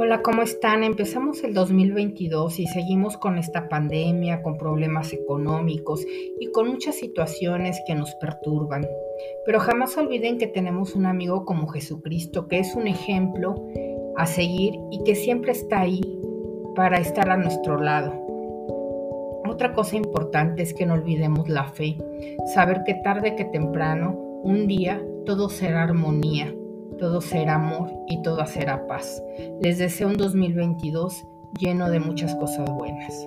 Hola, ¿cómo están? Empezamos el 2022 y seguimos con esta pandemia, con problemas económicos y con muchas situaciones que nos perturban. Pero jamás olviden que tenemos un amigo como Jesucristo, que es un ejemplo a seguir y que siempre está ahí para estar a nuestro lado. Otra cosa importante es que no olvidemos la fe, saber que tarde que temprano, un día, todo será armonía todo será amor y todo será paz. Les deseo un 2022 lleno de muchas cosas buenas.